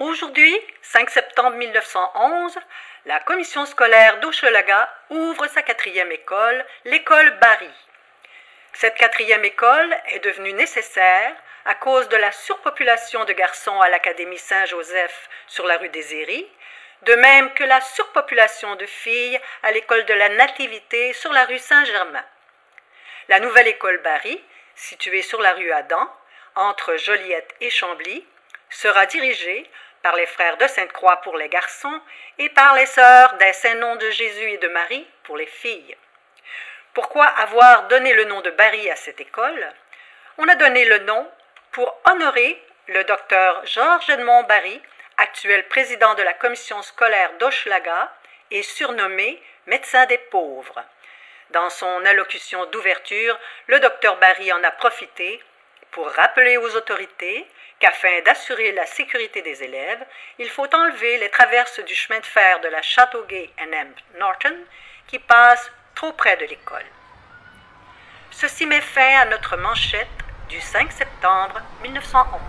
Aujourd'hui, 5 septembre 1911, la commission scolaire d'Hochelaga ouvre sa quatrième école, l'école Barry. Cette quatrième école est devenue nécessaire à cause de la surpopulation de garçons à l'Académie Saint-Joseph sur la rue des Éries, de même que la surpopulation de filles à l'école de la Nativité sur la rue Saint-Germain. La nouvelle école Barry, située sur la rue Adam, entre Joliette et Chambly, sera dirigée par les frères de Sainte-Croix pour les garçons et par les sœurs des Saints-Noms de Jésus et de Marie pour les filles. Pourquoi avoir donné le nom de Barry à cette école? On a donné le nom pour honorer le docteur Georges Edmond Barry, actuel président de la commission scolaire d'Hochelaga et surnommé médecin des pauvres. Dans son allocution d'ouverture, le docteur Barry en a profité pour rappeler aux autorités qu'afin d'assurer la sécurité des élèves, il faut enlever les traverses du chemin de fer de la Châteauguay M. Norton qui passent trop près de l'école. Ceci met fin à notre manchette du 5 septembre 1911.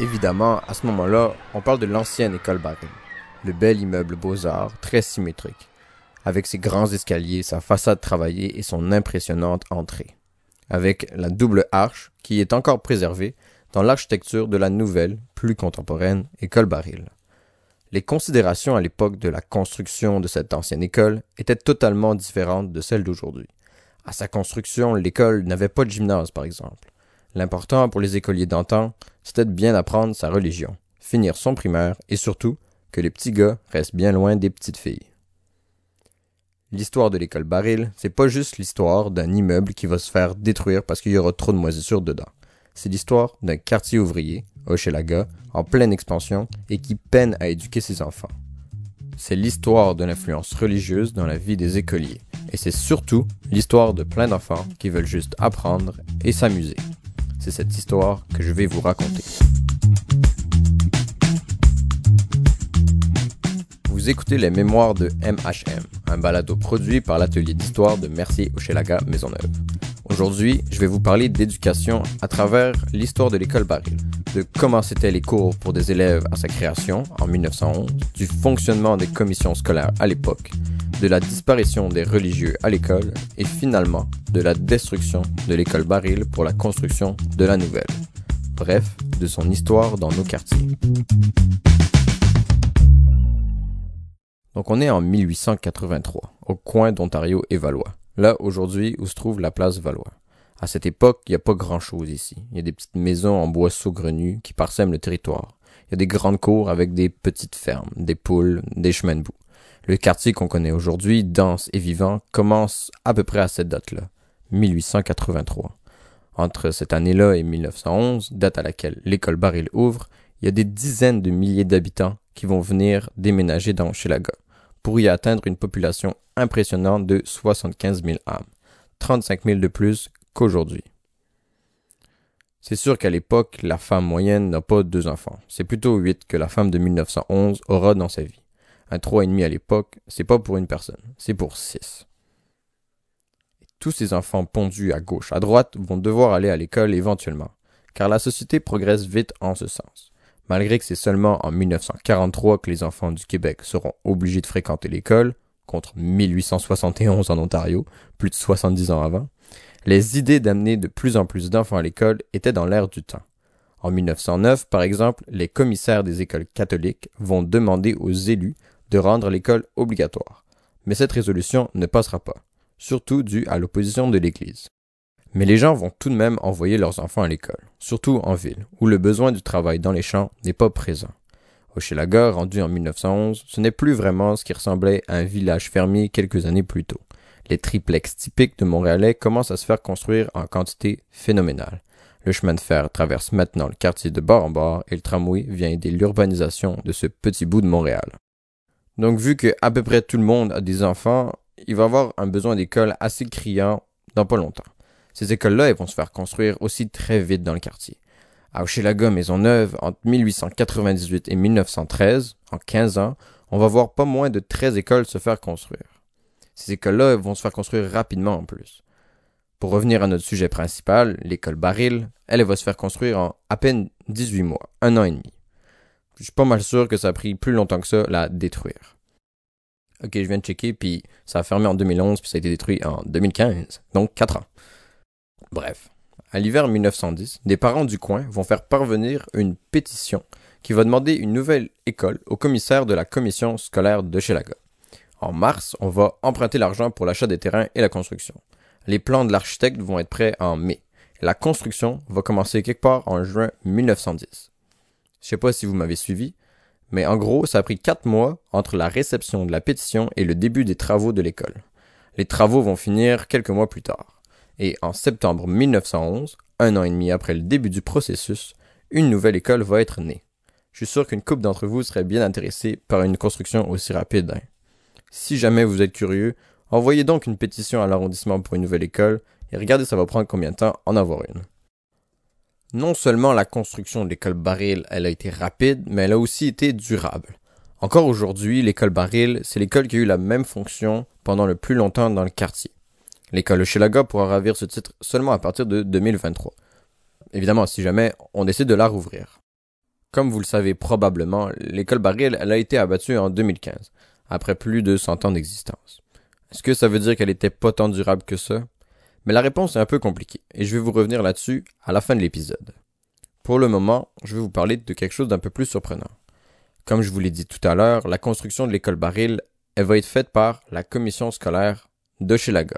Évidemment, à ce moment-là, on parle de l'ancienne école Barry, le bel immeuble Beaux-Arts, très symétrique, avec ses grands escaliers, sa façade travaillée et son impressionnante entrée avec la double arche qui est encore préservée dans l'architecture de la nouvelle, plus contemporaine école Baril. Les considérations à l'époque de la construction de cette ancienne école étaient totalement différentes de celles d'aujourd'hui. À sa construction, l'école n'avait pas de gymnase, par exemple. L'important pour les écoliers d'antan, c'était de bien apprendre sa religion, finir son primaire et surtout que les petits gars restent bien loin des petites filles. L'histoire de l'école Baril, c'est pas juste l'histoire d'un immeuble qui va se faire détruire parce qu'il y aura trop de moisissures dedans. C'est l'histoire d'un quartier ouvrier, Hochelaga, en pleine expansion et qui peine à éduquer ses enfants. C'est l'histoire de l'influence religieuse dans la vie des écoliers. Et c'est surtout l'histoire de plein d'enfants qui veulent juste apprendre et s'amuser. C'est cette histoire que je vais vous raconter. Vous écoutez les mémoires de MHM, un balado produit par l'atelier d'histoire de Mercier Hochelaga Maisonneuve. Aujourd'hui, je vais vous parler d'éducation à travers l'histoire de l'école Baril, de comment c'était les cours pour des élèves à sa création en 1911, du fonctionnement des commissions scolaires à l'époque, de la disparition des religieux à l'école et finalement de la destruction de l'école Baril pour la construction de la nouvelle. Bref, de son histoire dans nos quartiers. Donc on est en 1883, au coin d'Ontario et Valois, là aujourd'hui où se trouve la place Valois. À cette époque, il n'y a pas grand-chose ici. Il y a des petites maisons en bois saugrenus qui parsèment le territoire. Il y a des grandes cours avec des petites fermes, des poules, des chemins de boue. Le quartier qu'on connaît aujourd'hui, dense et vivant, commence à peu près à cette date-là, 1883. Entre cette année-là et 1911, date à laquelle l'école Baril ouvre, il y a des dizaines de milliers d'habitants qui vont venir déménager dans Chelaga pour y atteindre une population impressionnante de 75 000 âmes, 35 000 de plus qu'aujourd'hui. C'est sûr qu'à l'époque, la femme moyenne n'a pas deux enfants. C'est plutôt huit que la femme de 1911 aura dans sa vie. Un trois et demi à l'époque, c'est pas pour une personne, c'est pour six. tous ces enfants pondus à gauche, à droite vont devoir aller à l'école éventuellement, car la société progresse vite en ce sens. Malgré que c'est seulement en 1943 que les enfants du Québec seront obligés de fréquenter l'école, contre 1871 en Ontario, plus de 70 ans avant, les idées d'amener de plus en plus d'enfants à l'école étaient dans l'air du temps. En 1909, par exemple, les commissaires des écoles catholiques vont demander aux élus de rendre l'école obligatoire. Mais cette résolution ne passera pas, surtout dû à l'opposition de l'Église. Mais les gens vont tout de même envoyer leurs enfants à l'école, surtout en ville, où le besoin du travail dans les champs n'est pas présent. Hochelaga, rendu en 1911, ce n'est plus vraiment ce qui ressemblait à un village fermier quelques années plus tôt. Les triplex typiques de Montréalais commencent à se faire construire en quantité phénoménale. Le chemin de fer traverse maintenant le quartier de bord en bord et le tramway vient aider l'urbanisation de ce petit bout de Montréal. Donc vu que à peu près tout le monde a des enfants, il va avoir un besoin d'école assez criant dans pas longtemps. Ces écoles-là, vont se faire construire aussi très vite dans le quartier. À Hochelaga Maisonneuve, entre 1898 et 1913, en 15 ans, on va voir pas moins de 13 écoles se faire construire. Ces écoles-là vont se faire construire rapidement en plus. Pour revenir à notre sujet principal, l'école Baril, elle, elle va se faire construire en à peine 18 mois, un an et demi. Je suis pas mal sûr que ça a pris plus longtemps que ça la détruire. Ok, je viens de checker, puis ça a fermé en 2011, puis ça a été détruit en 2015, donc 4 ans. Bref, à l'hiver 1910, des parents du coin vont faire parvenir une pétition qui va demander une nouvelle école au commissaire de la commission scolaire de Chelaga. En mars, on va emprunter l'argent pour l'achat des terrains et la construction. Les plans de l'architecte vont être prêts en mai. La construction va commencer quelque part en juin 1910. Je sais pas si vous m'avez suivi, mais en gros, ça a pris quatre mois entre la réception de la pétition et le début des travaux de l'école. Les travaux vont finir quelques mois plus tard. Et en septembre 1911, un an et demi après le début du processus, une nouvelle école va être née. Je suis sûr qu'une couple d'entre vous serait bien intéressée par une construction aussi rapide. Hein. Si jamais vous êtes curieux, envoyez donc une pétition à l'arrondissement pour une nouvelle école et regardez ça va prendre combien de temps en avoir une. Non seulement la construction de l'école Baril a été rapide, mais elle a aussi été durable. Encore aujourd'hui, l'école Baril, c'est l'école qui a eu la même fonction pendant le plus longtemps dans le quartier. L'école Hochelaga pourra ravir ce titre seulement à partir de 2023. Évidemment, si jamais on décide de la rouvrir. Comme vous le savez probablement, l'école Baril, a été abattue en 2015, après plus de 100 ans d'existence. Est-ce que ça veut dire qu'elle était pas tant durable que ça? Mais la réponse est un peu compliquée, et je vais vous revenir là-dessus à la fin de l'épisode. Pour le moment, je vais vous parler de quelque chose d'un peu plus surprenant. Comme je vous l'ai dit tout à l'heure, la construction de l'école Baril, va être faite par la commission scolaire de Chelaga,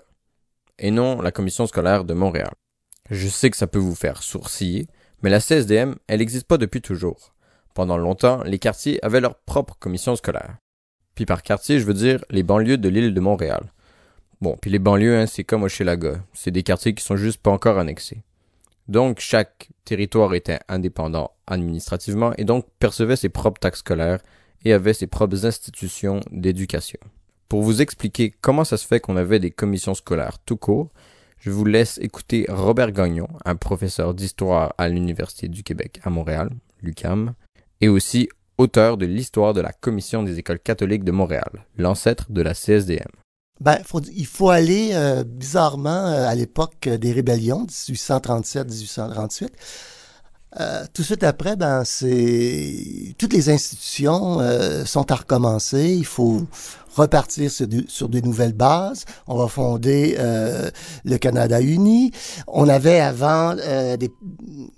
et non la commission scolaire de Montréal. Je sais que ça peut vous faire sourciller, mais la CSDM, elle n'existe pas depuis toujours. Pendant longtemps, les quartiers avaient leur propre commission scolaire. Puis par quartier, je veux dire les banlieues de l'île de Montréal. Bon, puis les banlieues, hein, c'est comme Hochelaga. C'est des quartiers qui sont juste pas encore annexés. Donc, chaque territoire était indépendant administrativement et donc percevait ses propres taxes scolaires et avait ses propres institutions d'éducation. Pour vous expliquer comment ça se fait qu'on avait des commissions scolaires tout court, je vous laisse écouter Robert Gagnon, un professeur d'histoire à l'Université du Québec à Montréal, l'UCAM, et aussi auteur de l'histoire de la Commission des écoles catholiques de Montréal, l'ancêtre de la CSDM. Ben, il faut aller euh, bizarrement euh, à l'époque des rébellions, 1837-1838. Euh, tout de suite après, ben, c'est toutes les institutions sont à recommencer. Il faut repartir sur, sur des nouvelles bases. On va fonder le Canada uni. On avait avant des,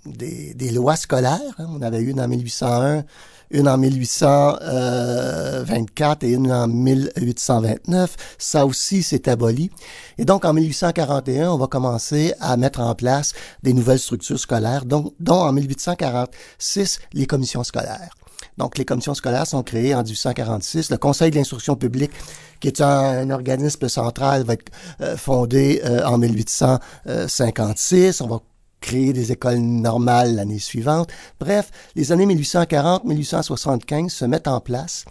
des, des, lois scolaires. Hein. On avait une en 1801 une en 1824 et une en 1829. Ça aussi, c'est aboli. Et donc, en 1841, on va commencer à mettre en place des nouvelles structures scolaires, dont, dont en 1846, les commissions scolaires. Donc, les commissions scolaires sont créées en 1846. Le Conseil de l'instruction publique, qui est un, organisme central, va être euh, fondé euh, en 1856. On va créer des écoles normales l'année suivante. Bref, les années 1840-1875 se mettent en place,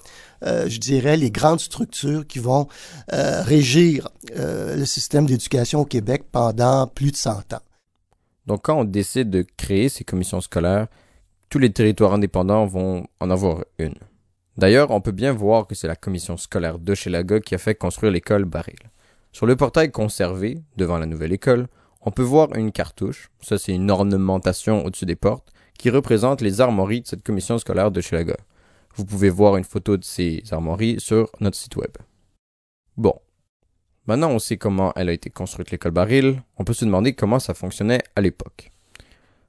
euh, je dirais, les grandes structures qui vont euh, régir euh, le système d'éducation au Québec pendant plus de 100 ans. Donc quand on décide de créer ces commissions scolaires, tous les territoires indépendants vont en avoir une. D'ailleurs, on peut bien voir que c'est la commission scolaire de Chelaga qui a fait construire l'école Baril. Sur le portail conservé, devant la nouvelle école, on peut voir une cartouche, ça c'est une ornementation au-dessus des portes, qui représente les armoiries de cette commission scolaire de Chelaga. Vous pouvez voir une photo de ces armoiries sur notre site web. Bon. Maintenant on sait comment elle a été construite l'école Baril, on peut se demander comment ça fonctionnait à l'époque.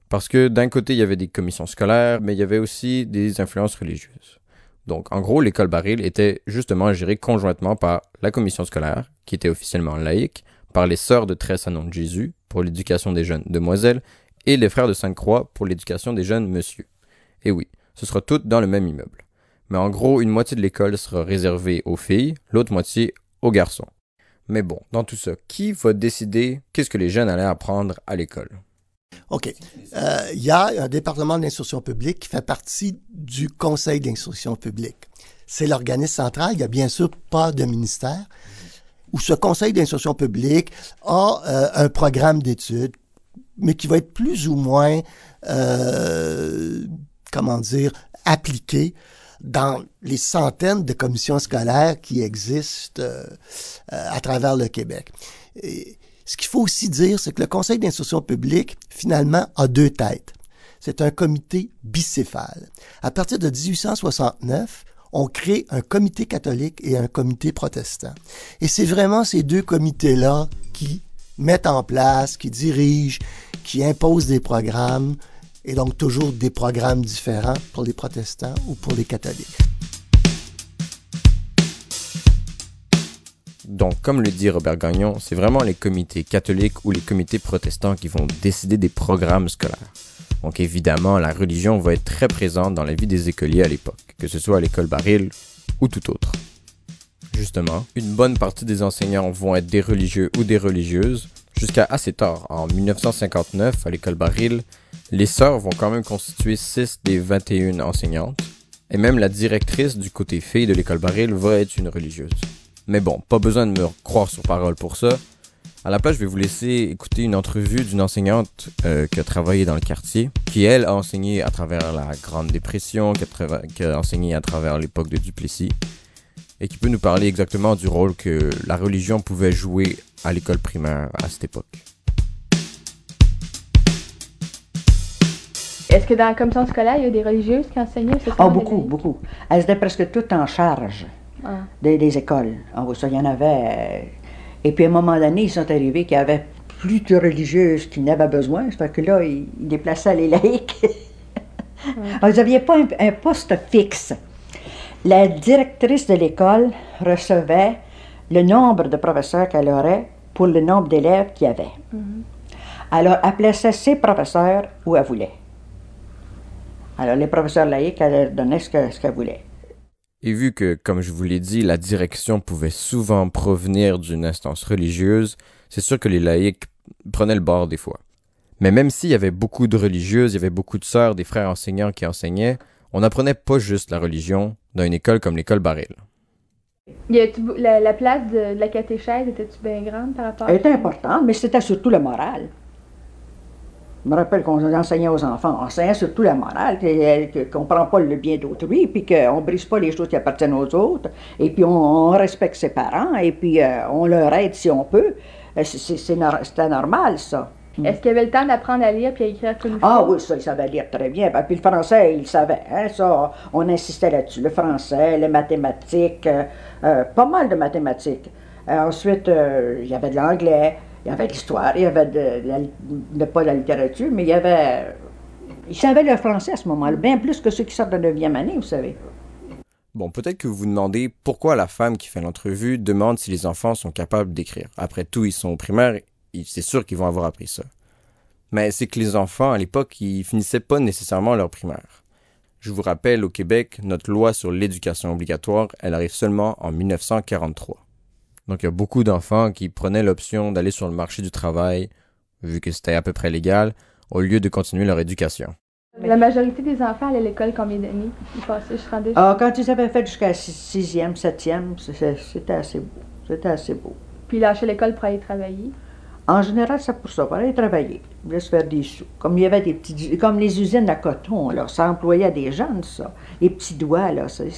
Parce que d'un côté il y avait des commissions scolaires, mais il y avait aussi des influences religieuses. Donc en gros l'école Baril était justement gérée conjointement par la commission scolaire, qui était officiellement laïque, par les sœurs de Tresse à nom de Jésus pour l'éducation des jeunes demoiselles et les frères de Sainte-Croix pour l'éducation des jeunes monsieur. Et oui, ce sera tout dans le même immeuble. Mais en gros, une moitié de l'école sera réservée aux filles, l'autre moitié aux garçons. Mais bon, dans tout ça, qui va décider qu'est-ce que les jeunes allaient apprendre à l'école? OK. Euh, il y a un département d'instruction publique qui fait partie du Conseil d'instruction publique. C'est l'organisme central. Il n'y a bien sûr pas de ministère où ce conseil d'instruction publique a euh, un programme d'études, mais qui va être plus ou moins, euh, comment dire, appliqué dans les centaines de commissions scolaires qui existent euh, à travers le Québec. Ce qu'il faut aussi dire, c'est que le Conseil d'instruction publique, finalement, a deux têtes. C'est un comité bicéphale. À partir de 1869, on crée un comité catholique et un comité protestant. Et c'est vraiment ces deux comités-là qui mettent en place, qui dirigent, qui imposent des programmes, et donc toujours des programmes différents pour les protestants ou pour les catholiques. Donc, comme le dit Robert Gagnon, c'est vraiment les comités catholiques ou les comités protestants qui vont décider des programmes scolaires. Donc, évidemment, la religion va être très présente dans la vie des écoliers à l'époque, que ce soit à l'école Baril ou tout autre. Justement, une bonne partie des enseignants vont être des religieux ou des religieuses, jusqu'à assez tard, en 1959, à l'école Baril, les sœurs vont quand même constituer 6 des 21 enseignantes, et même la directrice du côté fille de l'école Baril va être une religieuse. Mais bon, pas besoin de me croire sur parole pour ça. À la place, je vais vous laisser écouter une entrevue d'une enseignante euh, qui a travaillé dans le quartier, qui elle a enseigné à travers la Grande Dépression, qui a, qui a enseigné à travers l'époque de Duplessis, et qui peut nous parler exactement du rôle que la religion pouvait jouer à l'école primaire à cette époque. Est-ce que dans la commission scolaire, il y a des religieuses qui enseignaient? Ah, oh, beaucoup, beaucoup. Elles étaient presque toutes en charge ah. des, écoles. Ah, ça, il y en avait. Et puis, à un moment donné, ils sont arrivés qu'il y avait plus de religieuses qui n'avaient besoin. Ça fait que là, ils, déplaçaient les laïcs. Ils n'avaient pas un, poste fixe. La directrice de l'école recevait le nombre de professeurs qu'elle aurait pour le nombre d'élèves qu'il y avait. Mm-hmm. Alors, elle plaçait ses professeurs où elle voulait. Alors, les professeurs laïcs, donnaient ce qu'elles ce voulaient. Et vu que, comme je vous l'ai dit, la direction pouvait souvent provenir d'une instance religieuse, c'est sûr que les laïcs prenaient le bord des fois. Mais même s'il y avait beaucoup de religieuses, il y avait beaucoup de sœurs, des frères enseignants qui enseignaient, on n'apprenait pas juste la religion dans une école comme l'école Baril. La, la, place de, la catéchèse était-tu bien grande par rapport Elle était importante, mais c'était surtout le moral. Je me rappelle qu'on enseignait aux enfants, on enseignait surtout la morale, qu'on ne prend pas le bien d'autrui, puis qu'on ne brise pas les choses qui appartiennent aux autres, et puis on, respecte ses parents, et puis euh, on leur aide si on peut. Euh, c'était normal, ça. Est-ce qu'il avait le temps d'apprendre à lire puis à écrire tout le Ah oui, ça, il savait lire très bien. Puis le français, il savait. Hein, ça, on insistait là-dessus. Le français, les mathématiques, euh, pas mal de mathématiques. ensuite, il y avait de l'anglais. Il y avait l'histoire, il y avait de, pas de la littérature, mais il y avait. Ils savaient le français à ce moment-là, bien plus que ceux qui sortent de 9e année, vous savez. Bon, peut-être que vous vous demandez pourquoi la femme qui fait l'entrevue demande si les enfants sont capables d'écrire. Après tout, ils sont primaires, c'est sûr qu'ils vont avoir appris ça. Mais c'est que les enfants, à l'époque, ils finissaient pas nécessairement leur primaire. Je vous rappelle, au Québec, notre loi sur l'éducation obligatoire, elle arrive seulement en 1943. Donc il y a beaucoup d'enfants qui prenaient l'option d'aller sur le marché du travail, vu que c'était à peu près légal, au lieu de continuer leur éducation. La majorité des enfants allaient à l'école combien d'années Ils passaient, je Ah, quand ils avaient fait jusqu'à 6e, 7e, c'était assez beau. C'était assez beau. Puis ils lâchaient l'école pour aller travailler En général, c'est pour ça, pour aller travailler, pour se faire des sous. Comme il y avait des petits, comme les usines à coton, là, ça employait des jeunes, ça. Les petits doigts, là, c'est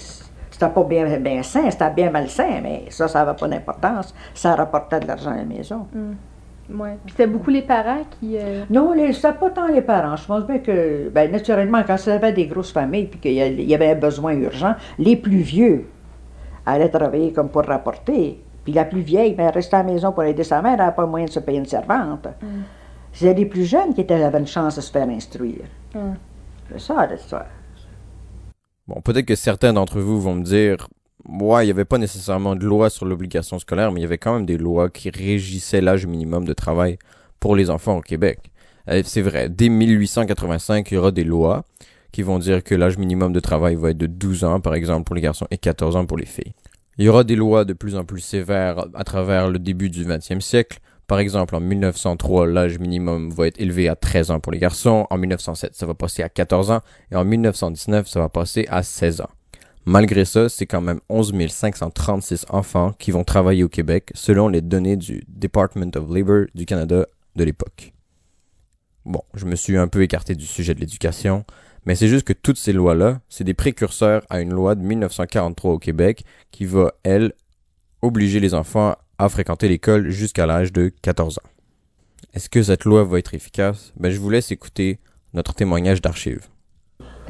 c'était pas bien, bien sain, c'était bien malsain, mais ça, ça n'avait pas d'importance. Ça rapportait de l'argent à la maison. Mmh. Ouais. Puis c'était beaucoup les parents qui. Euh... Non, c'était pas tant les parents. Je pense bien que, ben, naturellement, quand ça avait des grosses familles puis qu'il y avait un besoin urgent, les plus vieux allaient travailler comme pour rapporter. Puis la plus vieille, ben, elle restait à la maison pour aider sa mère, elle n'avait pas moyen de se payer une servante. Mm. C'était les plus jeunes qui avaient une chance de se faire instruire. Mm. C'est ça l'histoire. Bon, peut-être que certains d'entre vous vont me dire, ouais, il n'y avait pas nécessairement de loi sur l'obligation scolaire, mais il y avait quand même des lois qui régissaient l'âge minimum de travail pour les enfants au Québec. Euh, c'est vrai, dès 1885, il y aura des lois qui vont dire que l'âge minimum de travail va être de 12 ans, par exemple, pour les garçons et 14 ans pour les filles. Il y aura des lois de plus en plus sévères à travers le début du 20e siècle, par exemple, en 1903, l'âge minimum va être élevé à 13 ans pour les garçons. En 1907, ça va passer à 14 ans. Et en 1919, ça va passer à 16 ans. Malgré ça, c'est quand même 11 536 enfants qui vont travailler au Québec, selon les données du Department of Labor du Canada de l'époque. Bon, je me suis un peu écarté du sujet de l'éducation, mais c'est juste que toutes ces lois-là, c'est des précurseurs à une loi de 1943 au Québec qui va, elle, obliger les enfants à fréquenter l'école jusqu'à l'âge de 14 ans. Est-ce que cette loi va être efficace? Ben, je vous laisse écouter notre témoignage d'archives.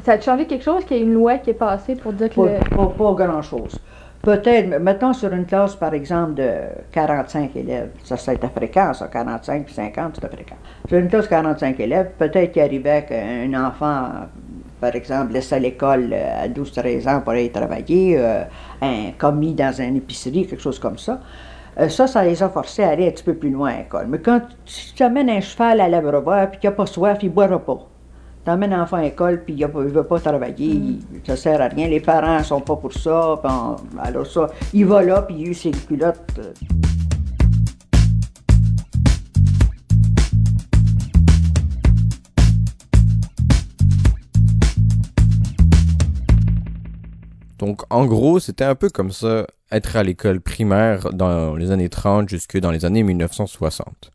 Ça a changé quelque chose qu'il y ait une loi qui est passée pour dire que... Pas, le- pas- pas grand-chose. Peut-être, mettons sur une classe, par exemple, de 45 élèves. Ça, c'était fréquent, ça, 45 puis 50, c'était fréquent. Sur une classe de 45 élèves, peut-être qu'il arrivait qu'un enfant, par exemple, laissait l'école euh, à 12-13 ans pour aller travailler, euh, un commis dans une épicerie, quelque chose comme ça. Euh, ça, ça les a forcés à aller un petit peu plus loin à l'école. Mais quand tu amènes un cheval à l'abreuvoir puis qu'il n'a pas soif, il ne boira pas. Tu amènes l'enfant à l'école puis il ne veut pas travailler, ça sert à rien. Les parents ne sont pas pour ça. on- alors ça, il va là puis il a ses culottes. Donc, en gros, c'était un peu comme ça, être à l'école primaire dans les années 30 jusque dans les années 1960.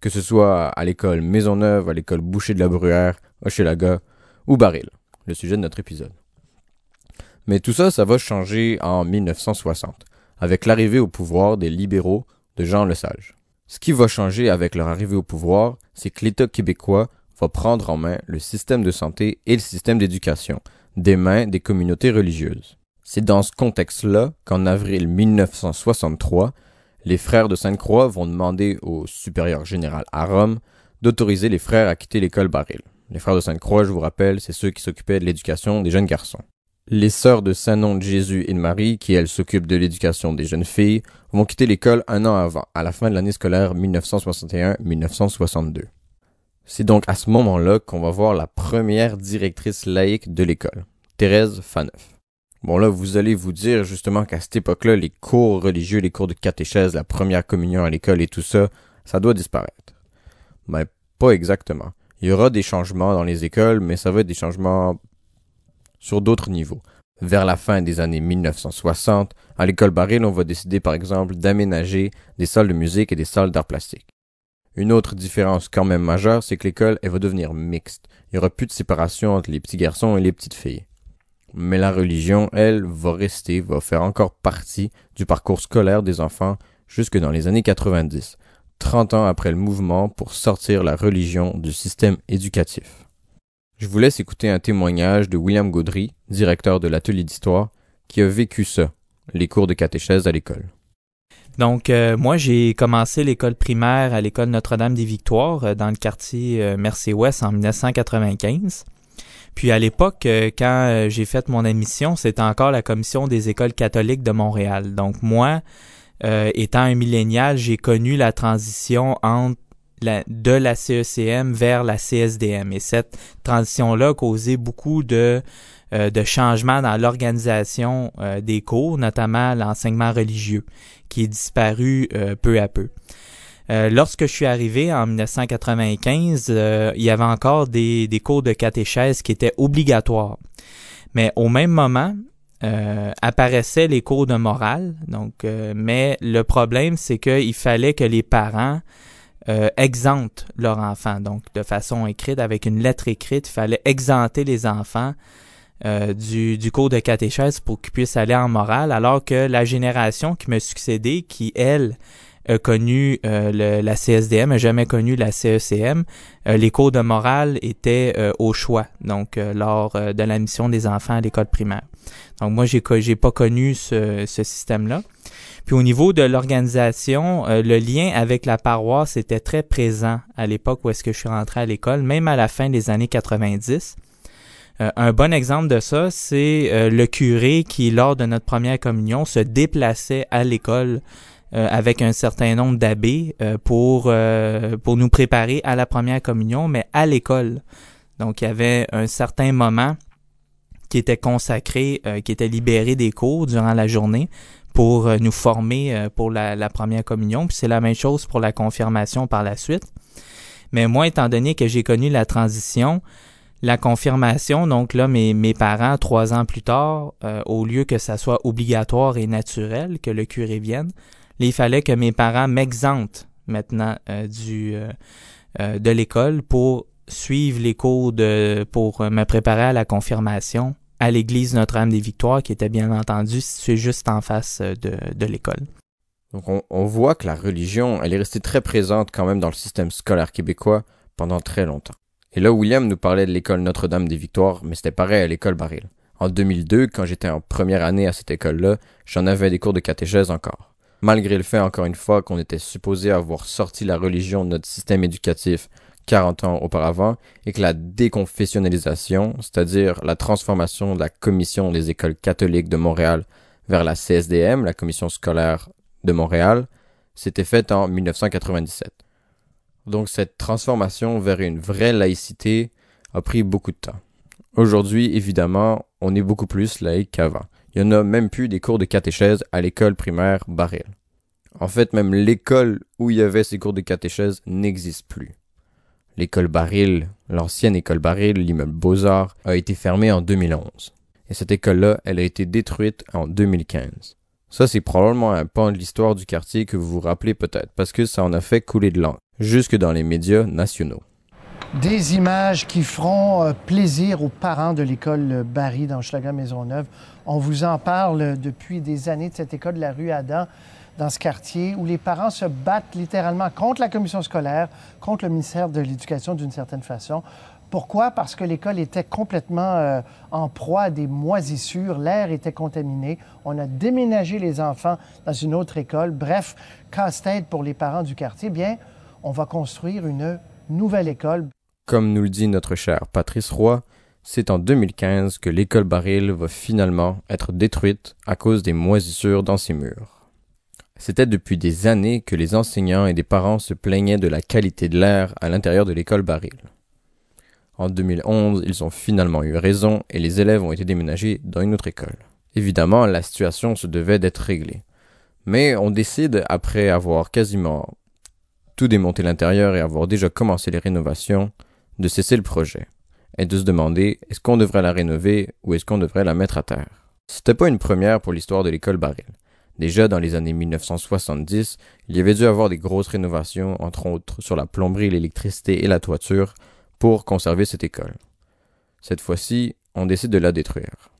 Que ce soit à l'école Maisonneuve, à l'école Boucher de la Bruyère, Hochelaga ou Baril, le sujet de notre épisode. Mais tout ça, ça va changer en 1960, avec l'arrivée au pouvoir des libéraux de Jean Lesage. Ce qui va changer avec leur arrivée au pouvoir, c'est que l'État québécois va prendre en main le système de santé et le système d'éducation, des mains des communautés religieuses. C'est dans ce contexte-là qu'en avril 1963, les frères de Sainte-Croix vont demander au supérieur général à Rome d'autoriser les frères à quitter l'école Baril. Les frères de Sainte-Croix, je vous rappelle, c'est ceux qui s'occupaient de l'éducation des jeunes garçons. Les sœurs de Saint-Nom de Jésus et de Marie, qui elles s'occupent de l'éducation des jeunes filles, vont quitter l'école un an avant, à la fin de l'année scolaire 1961-1962. C'est donc à ce moment-là qu'on va voir la première directrice laïque de l'école, Thérèse Faneuf. Bon là, vous allez vous dire justement qu'à cette époque-là, les cours religieux, les cours de catéchèse, la première communion à l'école et tout ça, ça doit disparaître. Mais pas exactement. Il y aura des changements dans les écoles, mais ça va être des changements sur d'autres niveaux. Vers la fin des années 1960, à l'école Baril, on va décider par exemple d'aménager des salles de musique et des salles d'art plastique. Une autre différence quand même majeure, c'est que l'école, elle va devenir mixte. Il y aura plus de séparation entre les petits garçons et les petites filles. Mais la religion, elle, va rester, va faire encore partie du parcours scolaire des enfants jusque dans les années 90, 30 ans après le mouvement pour sortir la religion du système éducatif. Je vous laisse écouter un témoignage de William Gaudry, directeur de l'atelier d'histoire, qui a vécu ça, les cours de catéchèse à l'école. Donc, euh, moi, j'ai commencé l'école primaire à l'école Notre-Dame des Victoires euh, dans le quartier euh, Mercier-Ouest en 1995. Puis à l'époque, euh, quand euh, j'ai fait mon admission, c'était encore la commission des écoles catholiques de Montréal. Donc moi, euh, étant un millénial, j'ai connu la transition entre la- de la CECM vers la CSDM. Et cette transition-là a causé beaucoup de, changements dans l'organisation des cours, notamment l'enseignement religieux, qui est disparu peu à peu. Euh, lorsque je suis arrivé en 1995, euh, il y avait encore des, des cours de catéchèse qui étaient obligatoires. Mais au même moment, euh, apparaissaient les cours de morale. Donc, euh, mais le problème, c'est qu'il fallait que les parents exemptent leurs enfants. Donc, de façon écrite, avec une lettre écrite, il fallait exempter les enfants du, du cours de catéchèse pour qu'ils puissent aller en morale, alors que la génération qui me succédait, qui, elle, a connu euh, le- la CSDM, a jamais connu la CECM, euh, les cours de morale étaient euh, au choix, donc euh, lors euh, de la mission des enfants à l'école primaire. Donc moi, j'ai j'ai pas connu ce, ce système-là. Puis au niveau de l'organisation, euh, le lien avec la paroisse était très présent à l'époque où est-ce que je suis rentré à l'école, même à la fin des années 90. Euh, un bon exemple de ça, c'est le curé qui, lors de notre première communion, se déplaçait à l'école euh, avec un certain nombre d'abbés euh, pour, euh, pour nous préparer à la première communion, mais à l'école. Donc, il y avait un certain moment qui était consacré, euh, qui était libéré des cours durant la journée pour euh, nous former euh, pour la, la première communion. Puis c'est la même chose pour la confirmation par la suite. Mais moi, étant donné que j'ai connu la transition, la confirmation, donc là, mes, mes parents, trois ans plus tard, euh, au lieu que ça soit obligatoire et naturel que le curé vienne, il fallait que mes parents m'exemptent maintenant euh, du euh, euh, de l'école pour suivre les cours de pour me préparer à la confirmation à l'église Notre-Dame des Victoires, qui était bien entendu située juste en face de, de l'école. Donc on, on, voit que la religion, elle est restée très présente quand même dans le système scolaire québécois pendant très longtemps. Et là, William nous parlait de l'école Notre-Dame des Victoires, mais c'était pareil à l'école Baril. En 2002, quand j'étais en première année à cette école-là, j'en avais des cours de catéchèse encore. Malgré le fait, encore une fois, qu'on était supposé avoir sorti la religion de notre système éducatif 40 ans auparavant, et que la déconfessionnalisation, c'est-à-dire la transformation de la Commission des écoles catholiques de Montréal vers la CSDM, la Commission scolaire de Montréal, s'était faite en 1997. Donc cette transformation vers une vraie laïcité a pris beaucoup de temps. Aujourd'hui, évidemment, on est beaucoup plus laïque qu'avant. Il y en a même plus des cours de catéchèse à l'école primaire Baril. En fait, même l'école où il y avait ces cours de catéchèse n'existe plus. L'école Baril, l'ancienne école Baril, l'immeuble Beaux-Arts, a été fermée en 2011. Et cette école-là, elle a été détruite en 2015. Ça, c'est probablement un pan de l'histoire du quartier que vous vous rappelez peut-être, parce que ça en a fait couler de l'encre, jusque dans les médias nationaux. Des images qui feront euh, plaisir aux parents de l'école Barry dans Maisonneuve. On vous en parle depuis des années de cette école de la rue Adam dans ce quartier où les parents se battent littéralement contre la commission scolaire, contre le ministère de l'Éducation d'une certaine façon. Pourquoi? Parce que l'école était complètement euh, en proie à des moisissures, l'air était contaminé, on a déménagé les enfants dans une autre école. Bref, casse-tête pour les parents du quartier. Bien, on va construire une nouvelle école. Comme nous le dit notre cher Patrice Roy, c'est en 2015 que l'école Baril va finalement être détruite à cause des moisissures dans ses murs. C'était depuis des années que les enseignants et des parents se plaignaient de la qualité de l'air à l'intérieur de l'école Baril. En 2011, ils ont finalement eu raison et les élèves ont été déménagés dans une autre école. Évidemment, la situation se devait d'être réglée. Mais on décide, après avoir quasiment tout démonté l'intérieur et avoir déjà commencé les rénovations, de cesser le projet et de se demander est-ce qu'on devrait la rénover ou est-ce qu'on devrait la mettre à terre? C'était pas une première pour l'histoire de l'école Baril. Déjà dans les années 1970, il y avait dû avoir des grosses rénovations, entre autres sur la plomberie, l'électricité et la toiture, pour conserver cette école. Cette fois-ci, on décide de la détruire.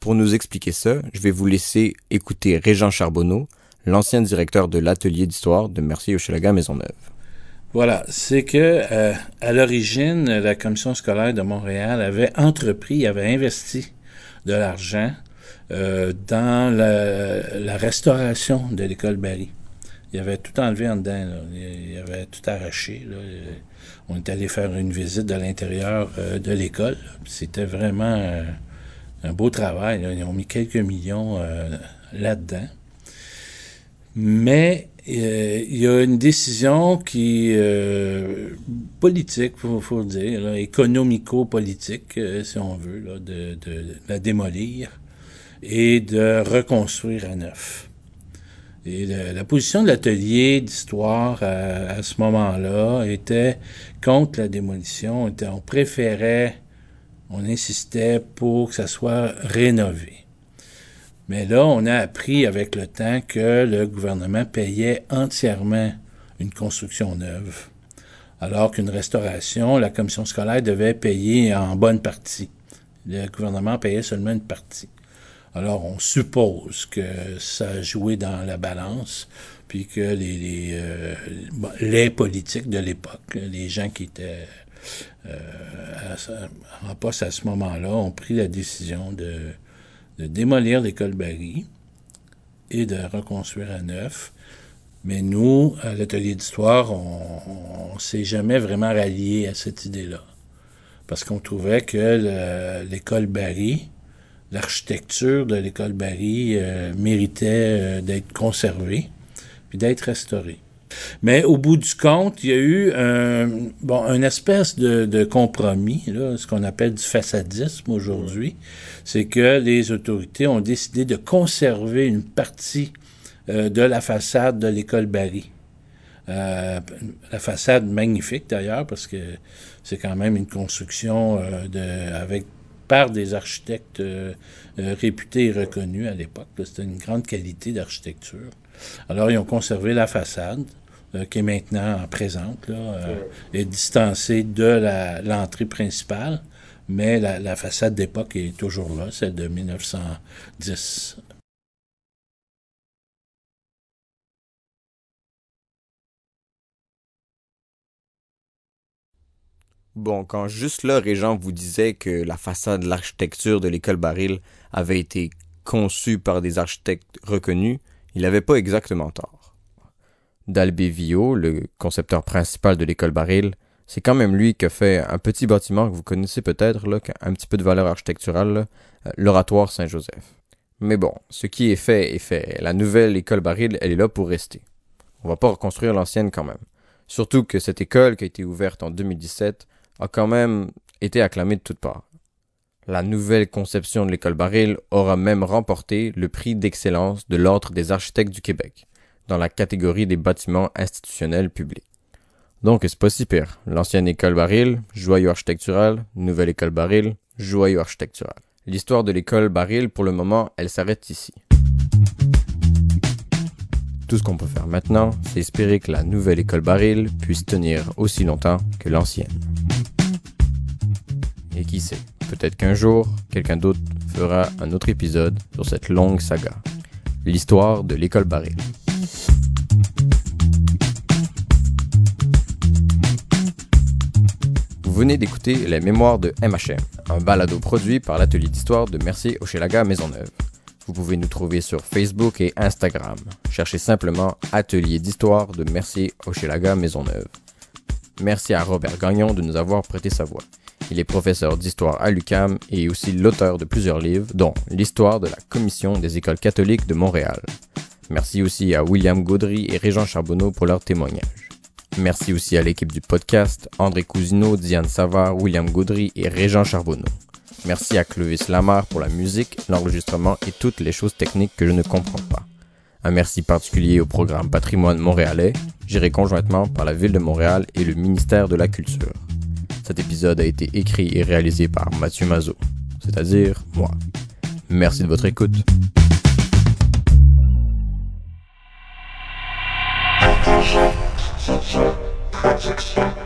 Pour nous expliquer ça, je vais vous laisser écouter Régent Charbonneau, l'ancien directeur de l'atelier d'histoire de Mercier-Hochelaga Maisonneuve. Voilà, c'est que euh, à l'origine, la commission scolaire de Montréal avait entrepris, avait investi de l'argent euh, dans la, restauration de l'école Barry. Il avait tout enlevé en dedans, il y avait tout arraché. On est allé faire une visite de l'intérieur euh, de l'école. C'était vraiment un beau travail. Ils ont mis quelques millions là-dedans. Mais euh, il y a une décision qui euh, politique, faut, faut dire, économico-politique, euh, si on veut, là, de, de, la démolir et de reconstruire à neuf. Et la, position de l'atelier d'histoire à, ce moment-là était contre la démolition. on préférait, on insistait pour que ça soit rénové. Mais là, on a appris avec le temps que le gouvernement payait entièrement une construction neuve, alors qu'une restauration, la commission scolaire devait payer en bonne partie. Le gouvernement payait seulement une partie. Alors, on suppose que ça a joué dans la balance, puis que les, les, euh, les politiques de l'époque, les gens qui étaient euh, en poste à ce moment-là, ont pris la décision de de démolir l'école Barry et de reconstruire à neuf. Mais nous, à l'atelier d'histoire, on ne s'est jamais vraiment rallié à cette idée-là. Parce qu'on trouvait que l'école Barry, l'architecture de l'école Barry euh, méritait euh, d'être conservée puis d'être restaurée. Mais au bout du compte, il y a eu un, bon, une espèce de, compromis, là, ce qu'on appelle du façadisme aujourd'hui. C'est que les autorités ont décidé de conserver une partie euh, de la façade de l'école Barry. Euh, la façade magnifique d'ailleurs parce que c'est quand même une construction euh, de, avec par des architectes réputés et reconnus à l'époque. C'était une grande qualité d'architecture. Alors, ils ont conservé la façade, euh, qui est maintenant présente, là, euh, est distancée de l'entrée principale, mais la, la façade d'époque est toujours là, celle de 1910. Bon, quand juste là, Régent vous disait que la façade de l'architecture de l'école Baril avait été conçue par des architectes reconnus, il n'avait pas exactement tort. Dalbé Villot, le concepteur principal de l'école Baril, c'est quand même lui qui a fait un petit bâtiment que vous connaissez peut-être, là, qui a un petit peu de valeur architecturale, euh, l'oratoire Saint-Joseph. Mais bon, ce qui est fait est fait. La nouvelle école Baril, elle est là pour rester. On va pas reconstruire l'ancienne quand même. Surtout que cette école qui a été ouverte en 2017 a quand même été acclamée de toutes parts. La nouvelle conception de l'école Baril aura même remporté le prix d'excellence de l'Ordre des architectes du Québec, dans la catégorie des bâtiments institutionnels publics. Donc c'est pas si pire. L'ancienne école Baril, joyau architectural, nouvelle école Baril, joyau architectural. L'histoire de l'école Baril, pour le moment, elle s'arrête ici. Tout ce qu'on peut faire maintenant, c'est espérer que la nouvelle école Baril puisse tenir aussi longtemps que l'ancienne. Et qui sait, peut-être qu'un jour, quelqu'un d'autre fera un autre épisode sur cette longue saga. L'histoire de l'école Baril. Vous venez d'écouter Les Mémoires de MHM, un balado produit par l'atelier d'histoire de Mercier Hochelaga Maisonneuve. Vous pouvez nous trouver sur Facebook et Instagram. Cherchez simplement Atelier d'histoire de Mercier Hochelaga Maisonneuve. Merci à Robert Gagnon de nous avoir prêté sa voix. Il est professeur d'histoire à l'UCAM et aussi l'auteur de plusieurs livres, dont L'histoire de la Commission des écoles catholiques de Montréal. Merci aussi à William Gaudry et Régent Charbonneau pour leur témoignage. Merci aussi à l'équipe du podcast, André Cousineau, Diane Savard, William Gaudry et Régent Charbonneau. Merci à Clovis Lamar pour la musique, l'enregistrement et toutes les choses techniques que je ne comprends pas. Un merci particulier au programme Patrimoine montréalais, géré conjointement par la Ville de Montréal et le ministère de la Culture. Cet épisode a été écrit et réalisé par Mathieu Mazot, c'est-à-dire moi. Merci de votre écoute. Продюсер. Социал. Продюсер.